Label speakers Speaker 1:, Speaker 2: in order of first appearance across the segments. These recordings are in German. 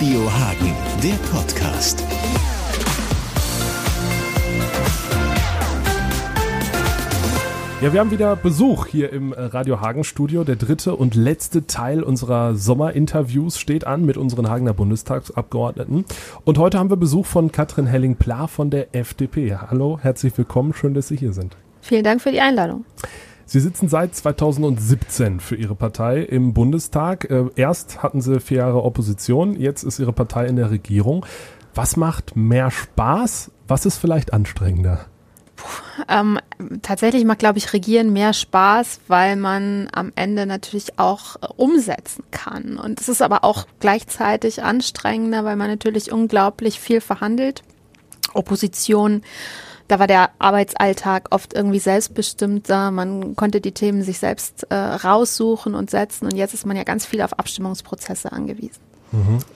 Speaker 1: Radio Hagen, der Podcast.
Speaker 2: Ja, wir haben wieder Besuch hier im äh, Radio Hagen Studio. Der dritte und letzte Teil unserer Sommerinterviews steht an mit unseren Hagener Bundestagsabgeordneten. Und heute haben wir Besuch von Katrin Helling-Pla von der FDP. Hallo, herzlich willkommen. Schön, dass Sie hier sind.
Speaker 3: Vielen Dank für die Einladung.
Speaker 2: Sie sitzen seit 2017 für Ihre Partei im Bundestag. Äh, erst hatten Sie vier Jahre Opposition, jetzt ist Ihre Partei in der Regierung. Was macht mehr Spaß? Was ist vielleicht anstrengender?
Speaker 3: Ähm, tatsächlich macht, glaube ich, Regieren mehr Spaß, weil man am Ende natürlich auch äh, umsetzen kann. Und es ist aber auch gleichzeitig anstrengender, weil man natürlich unglaublich viel verhandelt. Opposition, da war der Arbeitsalltag oft irgendwie selbstbestimmter. Man konnte die Themen sich selbst äh, raussuchen und setzen. Und jetzt ist man ja ganz viel auf Abstimmungsprozesse angewiesen.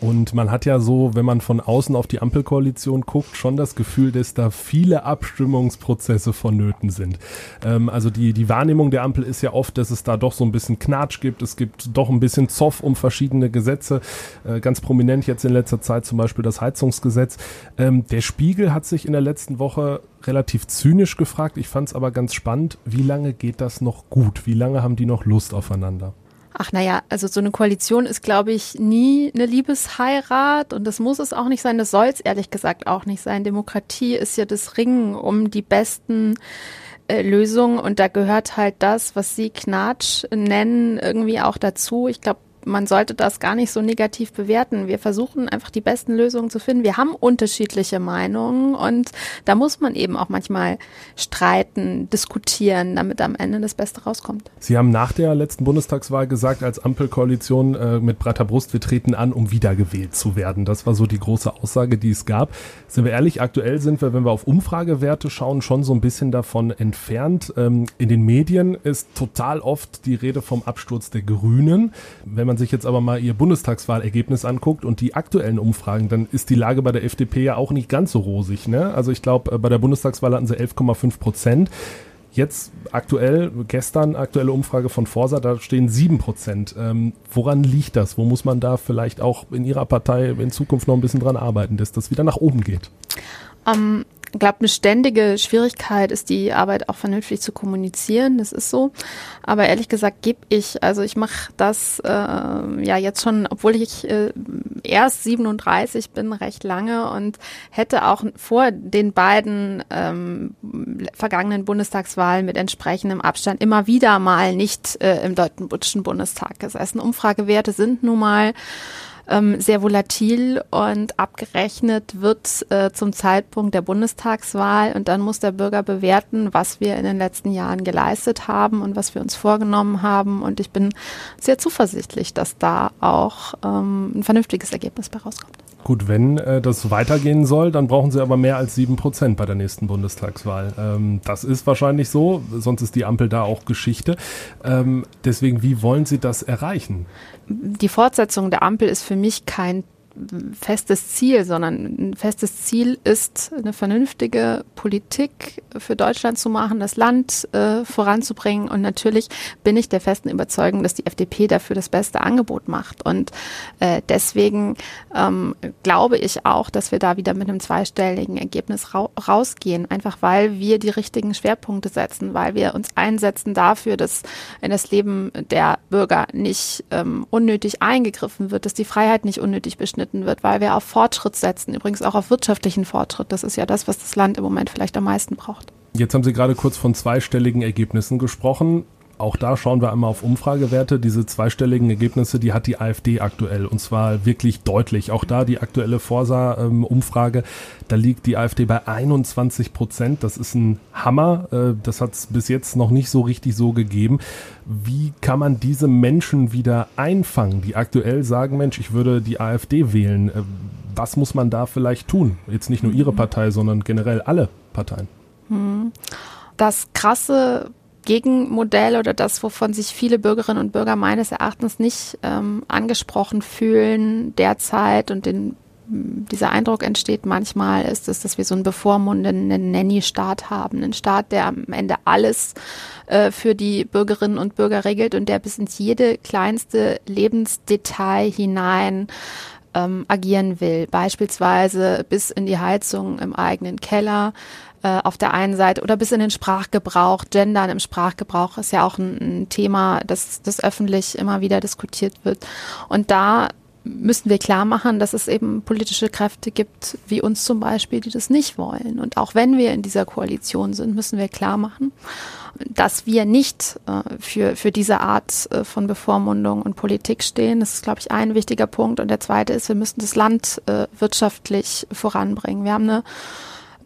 Speaker 2: Und man hat ja so, wenn man von außen auf die Ampelkoalition guckt, schon das Gefühl, dass da viele Abstimmungsprozesse vonnöten sind. Ähm, also die, die Wahrnehmung der Ampel ist ja oft, dass es da doch so ein bisschen Knatsch gibt. Es gibt doch ein bisschen Zoff um verschiedene Gesetze. Äh, ganz prominent jetzt in letzter Zeit zum Beispiel das Heizungsgesetz. Ähm, der Spiegel hat sich in der letzten Woche relativ zynisch gefragt. Ich fand es aber ganz spannend. Wie lange geht das noch gut? Wie lange haben die noch Lust aufeinander?
Speaker 3: Ach naja, also so eine Koalition ist, glaube ich, nie eine Liebesheirat und das muss es auch nicht sein, das soll es ehrlich gesagt auch nicht sein. Demokratie ist ja das Ringen um die besten äh, Lösungen und da gehört halt das, was Sie Knatsch nennen, irgendwie auch dazu. Ich glaube, man sollte das gar nicht so negativ bewerten. Wir versuchen einfach die besten Lösungen zu finden. Wir haben unterschiedliche Meinungen und da muss man eben auch manchmal streiten, diskutieren, damit am Ende das Beste rauskommt.
Speaker 2: Sie haben nach der letzten Bundestagswahl gesagt, als Ampelkoalition äh, mit breiter Brust, wir treten an, um wiedergewählt zu werden. Das war so die große Aussage, die es gab. Sind wir ehrlich, aktuell sind wir, wenn wir auf Umfragewerte schauen, schon so ein bisschen davon entfernt. Ähm, in den Medien ist total oft die Rede vom Absturz der Grünen. Wenn man man sich jetzt aber mal ihr Bundestagswahlergebnis anguckt und die aktuellen Umfragen, dann ist die Lage bei der FDP ja auch nicht ganz so rosig. Ne? Also ich glaube, äh, bei der Bundestagswahl hatten sie 11,5 Prozent. Jetzt aktuell, gestern aktuelle Umfrage von Forsa, da stehen 7 Prozent. Ähm, woran liegt das? Wo muss man da vielleicht auch in Ihrer Partei in Zukunft noch ein bisschen dran arbeiten, dass das wieder nach oben geht?
Speaker 3: Um, glaube, eine ständige Schwierigkeit ist die Arbeit auch vernünftig zu kommunizieren. Das ist so. Aber ehrlich gesagt gebe ich, also ich mache das äh, ja jetzt schon, obwohl ich äh, erst 37 bin, recht lange und hätte auch vor den beiden ähm, vergangenen Bundestagswahlen mit entsprechendem Abstand immer wieder mal nicht äh, im Deutschen Bundestag gesessen. Umfragewerte sind nun mal ähm, sehr volatil und abgerechnet wird äh, zum Zeitpunkt der Bundestagswahl und dann muss der Bürger bewerten, was wir in den letzten Jahren geleistet haben und was wir uns vorgenommen haben und ich bin sehr zuversichtlich, dass da auch ähm, ein vernünftiges Ergebnis bei rauskommt.
Speaker 2: Gut, wenn äh, das weitergehen soll, dann brauchen sie aber mehr als sieben Prozent bei der nächsten Bundestagswahl. Ähm, das ist wahrscheinlich so, sonst ist die Ampel da auch Geschichte. Ähm, deswegen, wie wollen Sie das erreichen?
Speaker 3: Die Fortsetzung der Ampel ist für mich kein festes Ziel, sondern ein festes Ziel ist, eine vernünftige Politik für Deutschland zu machen, das Land äh, voranzubringen. Und natürlich bin ich der festen Überzeugung, dass die FDP dafür das beste Angebot macht. Und äh, deswegen ähm, glaube ich auch, dass wir da wieder mit einem zweistelligen Ergebnis ra rausgehen, einfach weil wir die richtigen Schwerpunkte setzen, weil wir uns einsetzen dafür, dass in das Leben der Bürger nicht ähm, unnötig eingegriffen wird, dass die Freiheit nicht unnötig beschnitten zugeschnitten wird, weil wir auf Fortschritt setzen, übrigens auch auf wirtschaftlichen Fortschritt. Das ist ja das, was das Land im Moment vielleicht am meisten braucht.
Speaker 2: Jetzt haben Sie gerade kurz von zweistelligen Ergebnissen gesprochen. Auch da schauen wir einmal auf Umfragewerte. Diese zweistelligen Ergebnisse, die hat die AfD aktuell und zwar wirklich deutlich. Auch da die aktuelle Forsa-Umfrage, da liegt die AfD bei 21 Prozent. Das ist ein Hammer. Äh, das hat es bis jetzt noch nicht so richtig so gegeben. Wie kann man diese Menschen wieder einfangen, die aktuell sagen, Mensch, ich würde die AfD wählen? Äh, was muss man da vielleicht tun? Jetzt nicht nur Ihre mhm. Partei, sondern generell alle Parteien.
Speaker 3: Mhm. Das krasse Gegenmodell oder das, wovon sich viele Bürgerinnen und Bürger meines Erachtens nicht ähm, angesprochen fühlen derzeit und den, dieser Eindruck entsteht manchmal, ist es, dass wir so einen bevormundenden Nanny-Staat haben. Einen Staat, der am Ende alles äh, für die Bürgerinnen und Bürger regelt und der bis ins jede kleinste Lebensdetail hinein ähm, agieren will, beispielsweise bis in die Heizung im eigenen Keller äh, auf der einen Seite oder bis in den Sprachgebrauch. Gendern im Sprachgebrauch ist ja auch ein, ein Thema, das, das öffentlich immer wieder diskutiert wird. Und da müssen wir klar machen, dass es eben politische Kräfte gibt, wie uns zum Beispiel, die das nicht wollen. Und auch wenn wir in dieser Koalition sind, müssen wir klar machen, dass wir nicht äh, für, für diese Art äh, von Bevormundung und Politik stehen. Das ist, glaube ich, ein wichtiger Punkt. Und der zweite ist, wir müssen das Land äh, wirtschaftlich voranbringen. Wir haben eine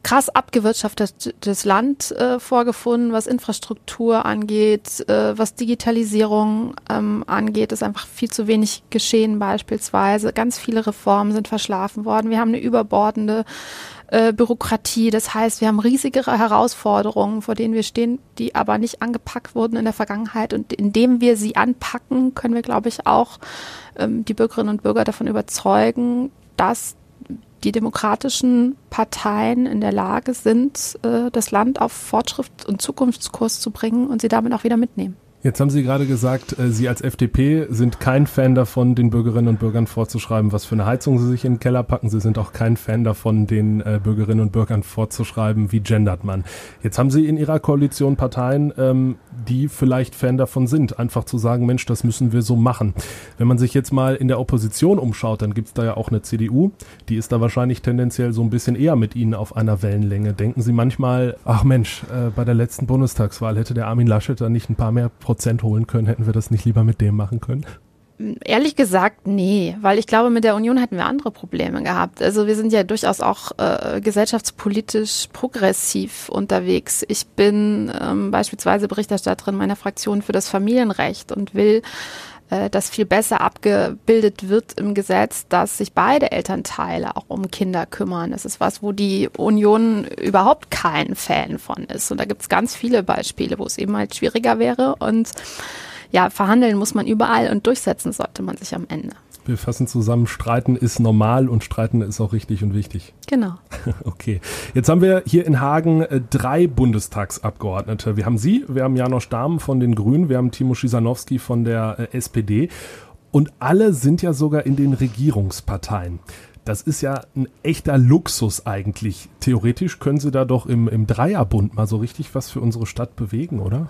Speaker 3: krass abgewirtschaftetes Land äh, vorgefunden, was Infrastruktur angeht, äh, was Digitalisierung ähm, angeht, ist einfach viel zu wenig geschehen beispielsweise. Ganz viele Reformen sind verschlafen worden. Wir haben eine überbordende äh, Bürokratie. Das heißt, wir haben riesige Herausforderungen, vor denen wir stehen, die aber nicht angepackt wurden in der Vergangenheit. Und indem wir sie anpacken, können wir, glaube ich, auch ähm, die Bürgerinnen und Bürger davon überzeugen, dass die demokratischen Parteien in der Lage sind, äh, das Land auf Fortschritt und Zukunftskurs zu bringen und sie damit auch wieder mitnehmen.
Speaker 2: Jetzt haben Sie gerade gesagt, äh, Sie als FDP sind kein Fan davon, den Bürgerinnen und Bürgern vorzuschreiben, was für eine Heizung sie sich in den Keller packen. Sie sind auch kein Fan davon, den äh, Bürgerinnen und Bürgern vorzuschreiben, wie gendert man. Jetzt haben Sie in Ihrer Koalition Parteien, ähm, die vielleicht Fan davon sind, einfach zu sagen, Mensch, das müssen wir so machen. Wenn man sich jetzt mal in der Opposition umschaut, dann gibt's da ja auch eine CDU, die ist da wahrscheinlich tendenziell so ein bisschen eher mit Ihnen auf einer Wellenlänge. Denken Sie manchmal, ach Mensch, äh, bei der letzten Bundestagswahl hätte der Armin Laschet da nicht ein paar mehr Prozent holen können, hätten wir das nicht lieber mit dem machen können?
Speaker 3: Ehrlich gesagt, nee, weil ich glaube, mit der Union hätten wir andere Probleme gehabt. Also wir sind ja durchaus auch äh, gesellschaftspolitisch progressiv unterwegs. Ich bin ähm, beispielsweise Berichterstatterin meiner Fraktion für das Familienrecht und will äh, dass viel besser abgebildet wird im Gesetz, dass sich beide Elternteile auch um Kinder kümmern. Das ist was, wo die Union überhaupt kein Fan von ist. Und da gibt es ganz viele Beispiele, wo es eben halt schwieriger wäre. Und ja, verhandeln muss man überall und durchsetzen sollte man sich am Ende
Speaker 2: wir fassen zusammen, streiten ist normal und streiten ist auch richtig und wichtig.
Speaker 3: Genau.
Speaker 2: Okay. Jetzt haben wir hier in Hagen äh, drei Bundestagsabgeordnete. Wir haben Sie, wir haben Janosch Dahm von den Grünen, wir haben Timo Schisanowski von der äh, SPD und alle sind ja sogar in den Regierungsparteien. Das ist ja ein echter Luxus eigentlich. Theoretisch können Sie da doch im, im Dreierbund mal so richtig was für unsere Stadt bewegen, oder?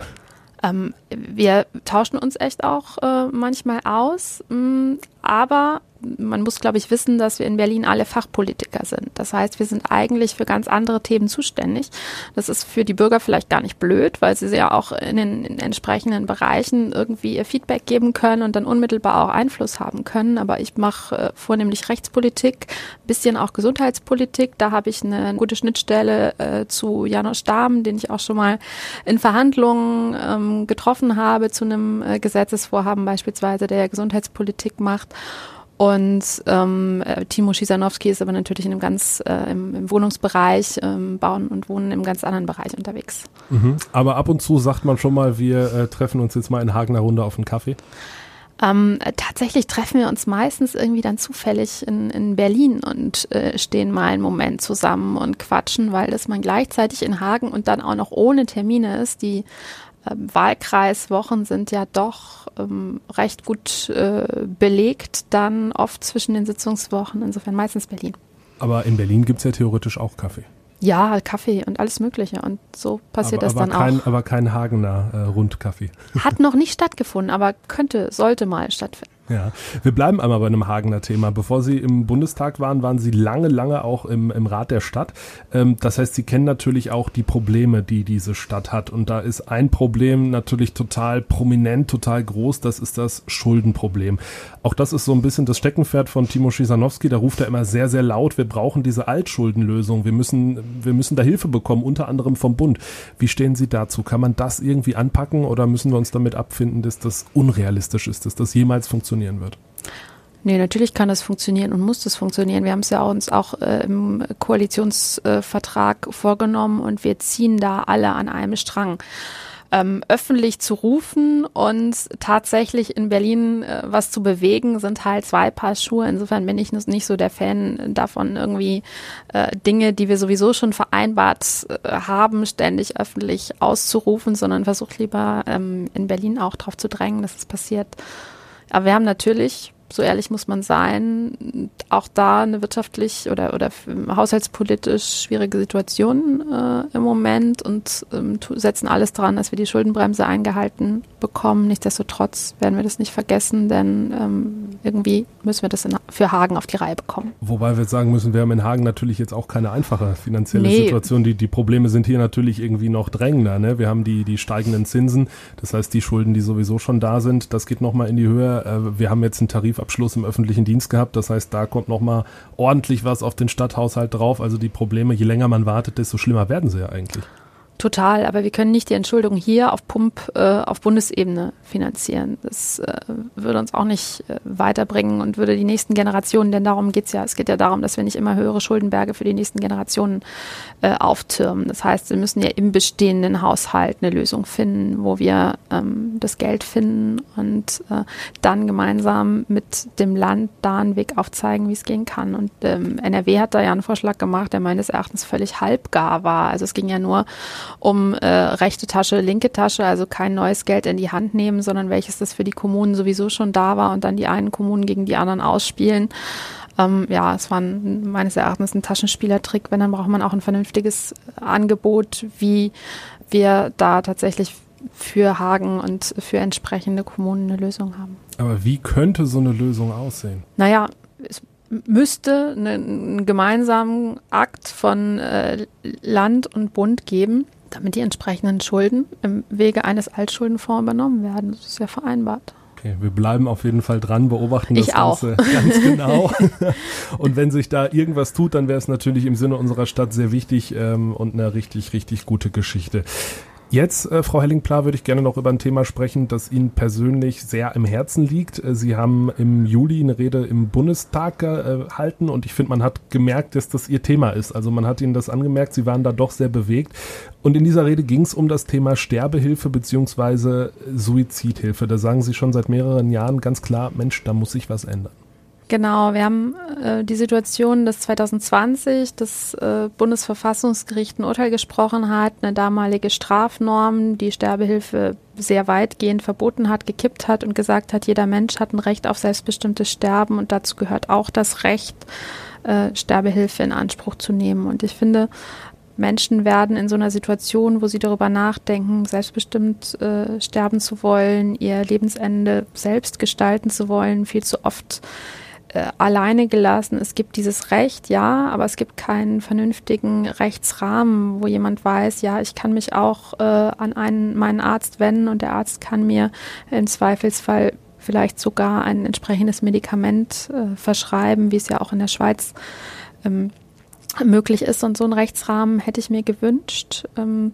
Speaker 3: Ähm, wir tauschen uns echt auch äh, manchmal aus, mh, mm, aber man muss, glaube ich, wissen, dass wir in Berlin alle Fachpolitiker sind. Das heißt, wir sind eigentlich für ganz andere Themen zuständig. Das ist für die Bürger vielleicht gar nicht blöd, weil sie ja auch in den, in entsprechenden Bereichen irgendwie ihr Feedback geben können und dann unmittelbar auch Einfluss haben können. Aber ich mache äh, vornehmlich Rechtspolitik, bisschen auch Gesundheitspolitik. Da habe ich eine gute Schnittstelle äh, zu Janusz Dahm, den ich auch schon mal in Verhandlungen ähm, getroffen habe zu einem äh, Gesetzesvorhaben beispielsweise, der Gesundheitspolitik macht. Und ähm, äh, Timo Schisanowski ist aber natürlich in einem ganz äh, im, im Wohnungsbereich, ähm, Bauen und Wohnen im ganz anderen Bereich unterwegs.
Speaker 2: Mhm. Aber ab und zu sagt man schon mal, wir äh, treffen uns jetzt mal in Hagener Runde auf einen Kaffee.
Speaker 3: Ähm, tatsächlich treffen wir uns meistens irgendwie dann zufällig in, in Berlin und äh, stehen mal einen Moment zusammen und quatschen, weil das man gleichzeitig in Hagen und dann auch noch ohne Termine ist. Die Wahlkreiswochen sind ja doch ähm, recht gut äh, belegt, dann oft zwischen den Sitzungswochen, insofern meistens Berlin.
Speaker 2: Aber in Berlin gibt es ja theoretisch auch Kaffee.
Speaker 3: Ja, Kaffee und alles Mögliche. Und so passiert
Speaker 2: aber,
Speaker 3: das
Speaker 2: aber
Speaker 3: dann
Speaker 2: kein,
Speaker 3: auch.
Speaker 2: Aber kein Hagener äh, Rundkaffee.
Speaker 3: Hat noch nicht stattgefunden, aber könnte, sollte mal stattfinden.
Speaker 2: Ja, wir bleiben einmal bei einem Hagener Thema. Bevor Sie im Bundestag waren, waren Sie lange, lange auch im, im Rat der Stadt. Ähm, das heißt, Sie kennen natürlich auch die Probleme, die diese Stadt hat. Und da ist ein Problem natürlich total prominent, total groß. Das ist das Schuldenproblem. Auch das ist so ein bisschen das Steckenpferd von Timo Schisanowski. Da ruft er immer sehr, sehr laut. Wir brauchen diese Altschuldenlösung. Wir müssen, wir müssen da Hilfe bekommen, unter anderem vom Bund. Wie stehen Sie dazu? Kann man das irgendwie anpacken oder müssen wir uns damit abfinden, dass das unrealistisch ist, dass das jemals funktioniert? Funktionieren wird.
Speaker 3: Nee, natürlich kann das funktionieren und muss das funktionieren. Wir haben es ja uns auch äh, im Koalitionsvertrag äh, vorgenommen und wir ziehen da alle an einem Strang. Ähm, öffentlich zu rufen und tatsächlich in Berlin äh, was zu bewegen, sind halt zwei Paar Schuhe. Insofern bin ich nicht so der Fan davon, irgendwie äh, Dinge, die wir sowieso schon vereinbart äh, haben, ständig öffentlich auszurufen, sondern versucht lieber ähm, in Berlin auch darauf zu drängen, dass es passiert. Aber wir haben natürlich so ehrlich muss man sein, auch da eine wirtschaftlich oder, oder haushaltspolitisch schwierige Situation äh, im Moment und ähm, setzen alles dran, dass wir die Schuldenbremse eingehalten bekommen. Nichtsdestotrotz werden wir das nicht vergessen, denn ähm, irgendwie müssen wir das in, für Hagen auf die Reihe bekommen.
Speaker 2: Wobei wir jetzt sagen müssen, wir haben in Hagen natürlich jetzt auch keine einfache finanzielle nee. Situation. Die, die Probleme sind hier natürlich irgendwie noch drängender. Ne? Wir haben die, die steigenden Zinsen, das heißt die Schulden, die sowieso schon da sind, das geht nochmal in die Höhe. Äh, wir haben jetzt einen Tarifabschluss im öffentlichen Dienst gehabt, das heißt, da kommt nochmal ordentlich was auf den Stadthaushalt drauf. Also die Probleme, je länger man wartet, desto schlimmer werden sie ja eigentlich.
Speaker 3: Total, aber wir können nicht die Entschuldung hier auf Pump äh, auf Bundesebene finanzieren. Das äh, würde uns auch nicht äh, weiterbringen und würde die nächsten Generationen, denn darum geht's ja, es geht ja darum, dass wir nicht immer höhere Schuldenberge für die nächsten Generationen äh, auftürmen. Das heißt, wir müssen ja im bestehenden Haushalt eine Lösung finden, wo wir ähm, das Geld finden und äh, dann gemeinsam mit dem Land da einen Weg aufzeigen, wie es gehen kann. Und ähm, NRW hat da ja einen Vorschlag gemacht, der meines Erachtens völlig halbgar war. Also es ging ja nur um äh, rechte Tasche, linke Tasche, also kein neues Geld in die Hand nehmen, sondern welches das für die Kommunen sowieso schon da war und dann die einen Kommunen gegen die anderen ausspielen. Ähm, ja, es war ein, meines Erachtens ein Taschenspielertrick. Wenn, dann braucht man auch ein vernünftiges Angebot, wie wir da tatsächlich für Hagen und für entsprechende Kommunen eine Lösung haben.
Speaker 2: Aber wie könnte so eine Lösung aussehen?
Speaker 3: Naja, es müsste einen gemeinsamen Akt von äh, Land und Bund geben, damit die entsprechenden Schulden im Wege eines Altschuldenfonds übernommen werden. Das ist ja vereinbart.
Speaker 2: Okay, wir bleiben auf jeden Fall dran, beobachten das
Speaker 3: ich
Speaker 2: Ganze
Speaker 3: auch.
Speaker 2: ganz genau. und wenn sich da irgendwas tut, dann wäre es natürlich im Sinne unserer Stadt sehr wichtig ähm, und eine richtig, richtig gute Geschichte. Jetzt, äh, Frau Helling-Pla, würde ich gerne noch über ein Thema sprechen, das Ihnen persönlich sehr im Herzen liegt. Äh, Sie haben im Juli eine Rede im Bundestag gehalten und ich finde, man hat gemerkt, dass das Ihr Thema ist. Also man hat Ihnen das angemerkt, Sie waren da doch sehr bewegt. Und in dieser Rede ging es um das Thema Sterbehilfe beziehungsweise Suizidhilfe. Da sagen Sie schon seit mehreren Jahren ganz klar, Mensch, da muss sich was ändern.
Speaker 3: Genau, wir haben äh, die Situation, dass 2020 das äh, Bundesverfassungsgericht ein Urteil gesprochen hat, eine damalige Strafnorm, die Sterbehilfe sehr weitgehend verboten hat, gekippt hat und gesagt hat, jeder Mensch hat ein Recht auf selbstbestimmtes Sterben und dazu gehört auch das Recht, äh, Sterbehilfe in Anspruch zu nehmen. Und ich finde, Menschen werden in so einer Situation, wo sie darüber nachdenken, selbstbestimmt äh, sterben zu wollen, ihr Lebensende selbst gestalten zu wollen, viel zu oft äh, alleine gelassen. Es gibt dieses Recht, ja, aber es gibt keinen vernünftigen Rechtsrahmen, wo jemand weiß, ja, ich kann mich auch äh, an einen, meinen Arzt wenden und der Arzt kann mir im Zweifelsfall vielleicht sogar ein entsprechendes Medikament äh, verschreiben, wie es ja auch in der Schweiz ähm, möglich ist. Und so einen Rechtsrahmen hätte ich mir gewünscht. Ähm,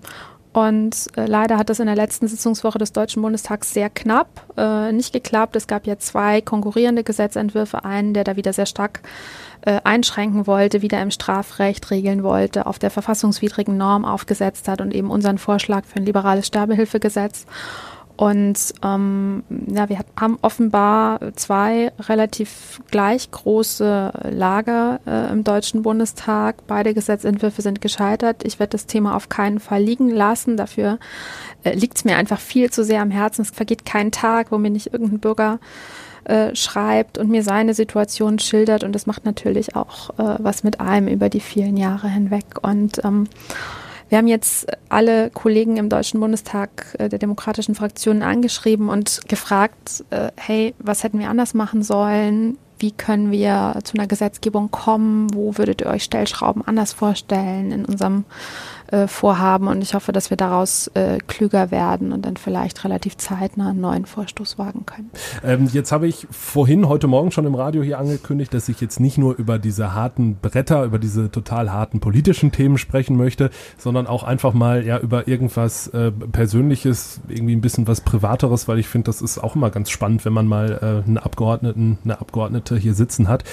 Speaker 3: und äh, leider hat das in der letzten Sitzungswoche des Deutschen Bundestags sehr knapp äh, nicht geklappt. Es gab ja zwei konkurrierende Gesetzentwürfe. Einen, der da wieder sehr stark äh, einschränken wollte, wieder im Strafrecht regeln wollte, auf der verfassungswidrigen Norm aufgesetzt hat und eben unseren Vorschlag für ein liberales Sterbehilfegesetz. Und ähm, ja, wir haben offenbar zwei relativ gleich große Lager äh, im Deutschen Bundestag. Beide Gesetzentwürfe sind gescheitert. Ich werde das Thema auf keinen Fall liegen lassen. Dafür äh, liegt es mir einfach viel zu sehr am Herzen. Es vergeht kein Tag, wo mir nicht irgendein Bürger äh, schreibt und mir seine Situation schildert. Und das macht natürlich auch äh, was mit einem über die vielen Jahre hinweg. Und ähm, wir haben jetzt alle Kollegen im Deutschen Bundestag äh, der demokratischen Fraktionen angeschrieben und gefragt, äh, hey, was hätten wir anders machen sollen? Wie können wir zu einer Gesetzgebung kommen? Wo würdet ihr euch Stellschrauben anders vorstellen in unserem äh, vorhaben und ich hoffe, dass wir daraus äh, klüger werden und dann vielleicht relativ zeitnah einen neuen Vorstoß wagen können.
Speaker 2: Ähm, jetzt habe ich vorhin heute Morgen schon im Radio hier angekündigt, dass ich jetzt nicht nur über diese harten Bretter, über diese total harten politischen Themen sprechen möchte, sondern auch einfach mal ja über irgendwas äh, Persönliches, irgendwie ein bisschen was Privateres, weil ich finde, das ist auch immer ganz spannend, wenn man mal äh, einen Abgeordneten, eine Abgeordnete hier sitzen hat.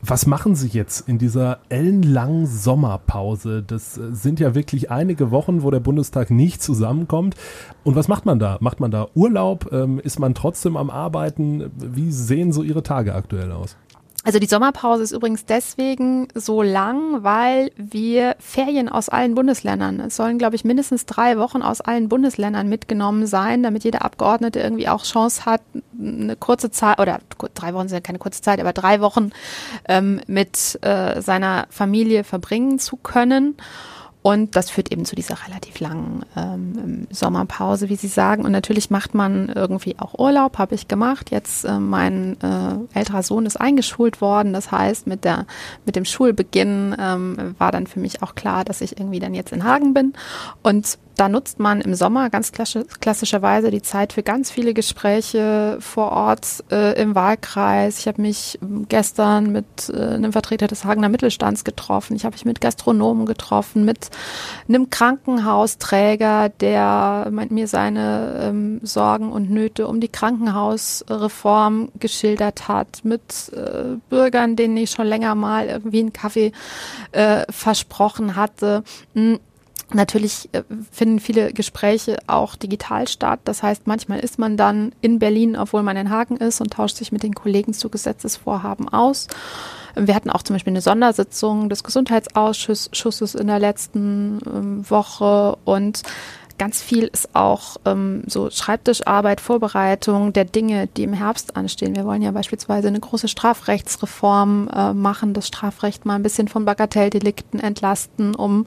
Speaker 2: Was machen Sie jetzt in dieser ellenlangen Sommerpause? Das äh, sind ja wirklich einige Wochen, wo der Bundestag nicht zusammenkommt. Und was macht man da? Macht man da Urlaub? Ähm, ist man trotzdem am Arbeiten? Wie sehen so Ihre Tage aktuell aus?
Speaker 3: Also die Sommerpause ist übrigens deswegen so lang, weil wir Ferien aus allen Bundesländern, es sollen, glaube ich, mindestens drei Wochen aus allen Bundesländern mitgenommen sein, damit jeder Abgeordnete irgendwie auch Chance hat, eine kurze Zeit, oder drei Wochen sind ja keine kurze Zeit, aber drei Wochen ähm, mit äh, seiner Familie verbringen zu können. Und das führt eben zu dieser relativ langen ähm, Sommerpause, wie Sie sagen. Und natürlich macht man irgendwie auch Urlaub, habe ich gemacht. Jetzt äh, mein äh, älterer Sohn ist eingeschult worden. Das heißt, mit der mit dem Schulbeginn ähm, war dann für mich auch klar, dass ich irgendwie dann jetzt in Hagen bin. Und da nutzt man im Sommer ganz klassischerweise die Zeit für ganz viele Gespräche vor Ort äh, im Wahlkreis. Ich habe mich ähm, gestern mit äh, einem Vertreter des Hagener Mittelstands getroffen. Ich habe mich mit Gastronomen getroffen, mit einem Krankenhausträger, der mir seine ähm, Sorgen und Nöte um die Krankenhausreform geschildert hat, mit äh, Bürgern, denen ich schon länger mal irgendwie einen Kaffee äh, versprochen hatte. Natürlich äh, finden viele Gespräche auch digital statt. Das heißt, manchmal ist man dann in Berlin, obwohl man in Hagen ist und tauscht sich mit den Kollegen zu Gesetzesvorhaben aus. Wir hatten auch zum Beispiel eine Sondersitzung des Gesundheitsausschusses in der letzten ähm, Woche und ganz viel ist auch ähm, so Schreibtischarbeit, Vorbereitung der Dinge, die im Herbst anstehen. Wir wollen ja beispielsweise eine große Strafrechtsreform äh, machen, das Strafrecht mal ein bisschen von Bagatelldelikten entlasten, um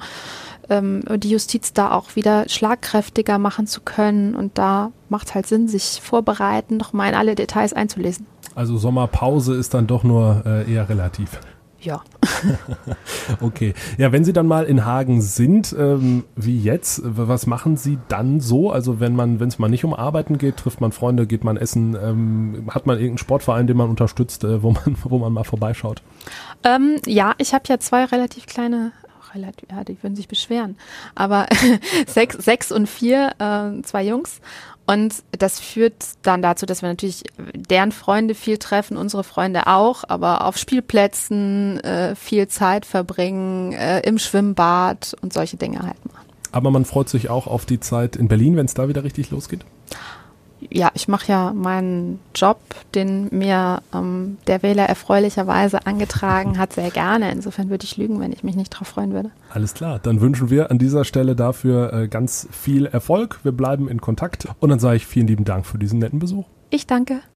Speaker 3: ähm, die Justiz da auch wieder schlagkräftiger machen zu können. Und da macht halt Sinn, sich vorbereiten, noch mal in alle Details einzulesen.
Speaker 2: Also Sommerpause ist dann doch nur äh, eher relativ.
Speaker 3: Ja.
Speaker 2: okay. Ja, wenn Sie dann mal in Hagen sind, ähm, wie jetzt, was machen Sie dann so? Also wenn man, wenn es mal nicht um Arbeiten geht, trifft man Freunde, geht man essen, ähm, hat man irgendeinen Sportverein, den man unterstützt, äh, wo man, wo man mal vorbeischaut?
Speaker 3: Ähm, ja, ich habe ja zwei relativ kleine relativ, ja, die würden sich beschweren. Aber sechs, sechs und vier, äh, zwei Jungs. Und das führt dann dazu, dass wir natürlich deren Freunde viel treffen, unsere Freunde auch, aber auf Spielplätzen äh, viel Zeit verbringen, äh, im Schwimmbad und solche Dinge halt machen.
Speaker 2: Aber man freut sich auch auf die Zeit in Berlin, wenn es da wieder richtig losgeht?
Speaker 3: Ja, ich mache ja meinen Job, den mir ähm, der Wähler erfreulicherweise angetragen hat, sehr gerne. Insofern würde ich lügen, wenn ich mich nicht darauf freuen würde.
Speaker 2: Alles klar, dann wünschen wir an dieser Stelle dafür äh, ganz viel Erfolg. Wir bleiben in Kontakt und dann sage ich vielen lieben Dank für diesen netten Besuch.
Speaker 3: Ich danke.